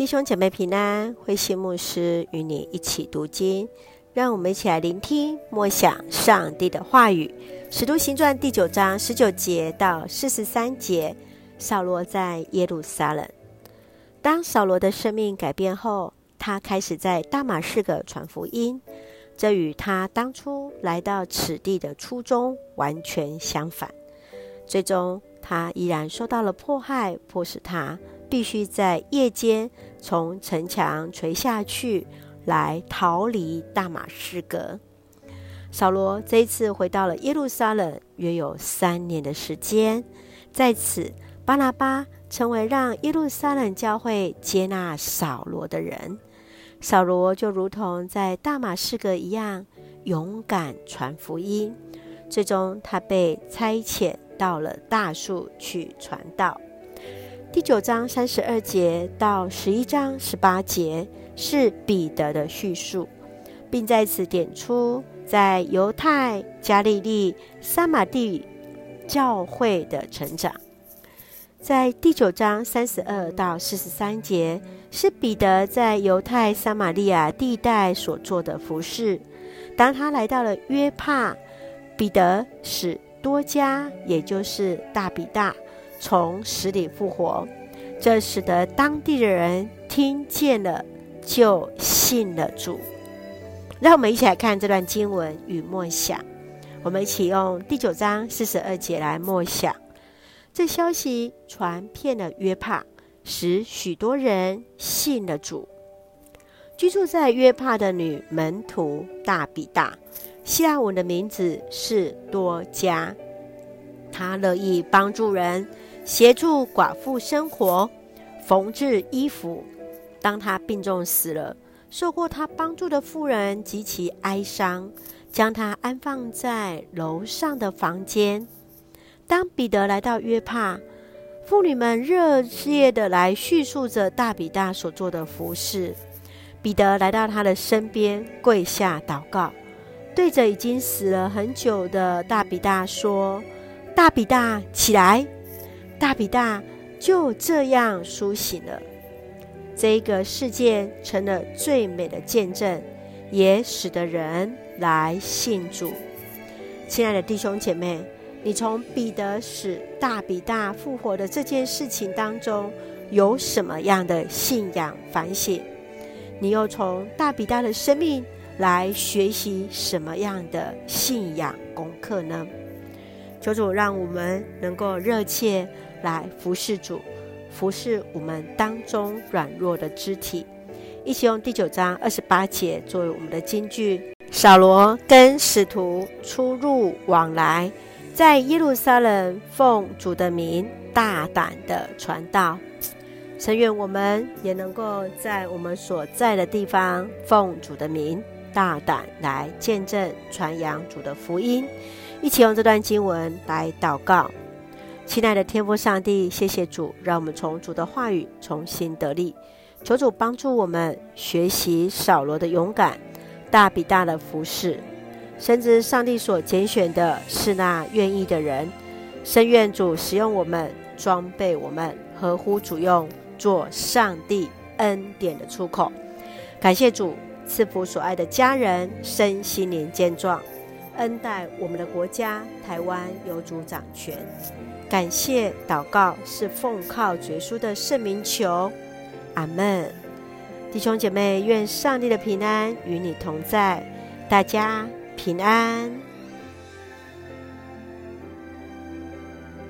弟兄姐妹平安，慧馨牧师与你一起读经，让我们一起来聆听默想上帝的话语。使徒行传第九章十九节到四十三节，扫罗在耶路撒冷。当扫罗的生命改变后，他开始在大马士革传福音，这与他当初来到此地的初衷完全相反。最终，他依然受到了迫害，迫使他。必须在夜间从城墙垂下去，来逃离大马士革。扫罗这一次回到了耶路撒冷，约有三年的时间。在此，巴拿巴成为让耶路撒冷教会接纳扫罗的人。扫罗就如同在大马士革一样，勇敢传福音。最终，他被差遣到了大数去传道。第九章三十二节到十一章十八节是彼得的叙述，并在此点出在犹太、加利利、撒玛地教会的成长。在第九章三十二到四十三节是彼得在犹太、撒玛利亚地带所做的服事。当他来到了约帕，彼得使多加，也就是大比大。从死里复活，这使得当地的人听见了，就信了主。让我们一起来看这段经文与默想。我们一起用第九章四十二节来默想。这消息传遍了约帕，使许多人信了主。居住在约帕的女门徒大比大，希腊文的名字是多加，她乐意帮助人。协助寡妇生活，缝制衣服。当她病重死了，受过她帮助的妇人极其哀伤，将她安放在楼上的房间。当彼得来到约帕，妇女们热烈地来叙述着大比大所做的服事。彼得来到他的身边，跪下祷告，对着已经死了很久的大比大说：“大比大，起来！”大比大就这样苏醒了，这一个事件成了最美的见证，也使得人来信主。亲爱的弟兄姐妹，你从彼得使大比大复活的这件事情当中，有什么样的信仰反省？你又从大比大的生命来学习什么样的信仰功课呢？求主让我们能够热切。来服侍主，服侍我们当中软弱的肢体。一起用第九章二十八节作为我们的金句。扫罗跟使徒出入往来，在耶路撒冷奉主的名大胆的传道。诚愿我们也能够在我们所在的地方奉主的名大胆来见证传扬主的福音。一起用这段经文来祷告。亲爱的天父上帝，谢谢主，让我们从主的话语重新得力。求主帮助我们学习扫罗的勇敢，大比大的服事，深知上帝所拣选的是那愿意的人。深愿主使用我们，装备我们，合乎主用，做上帝恩典的出口。感谢主赐福所爱的家人身心灵健壮，恩待我们的国家台湾有主掌权。感谢祷告是奉靠主耶稣的圣名求，阿门。弟兄姐妹，愿上帝的平安与你同在，大家平安。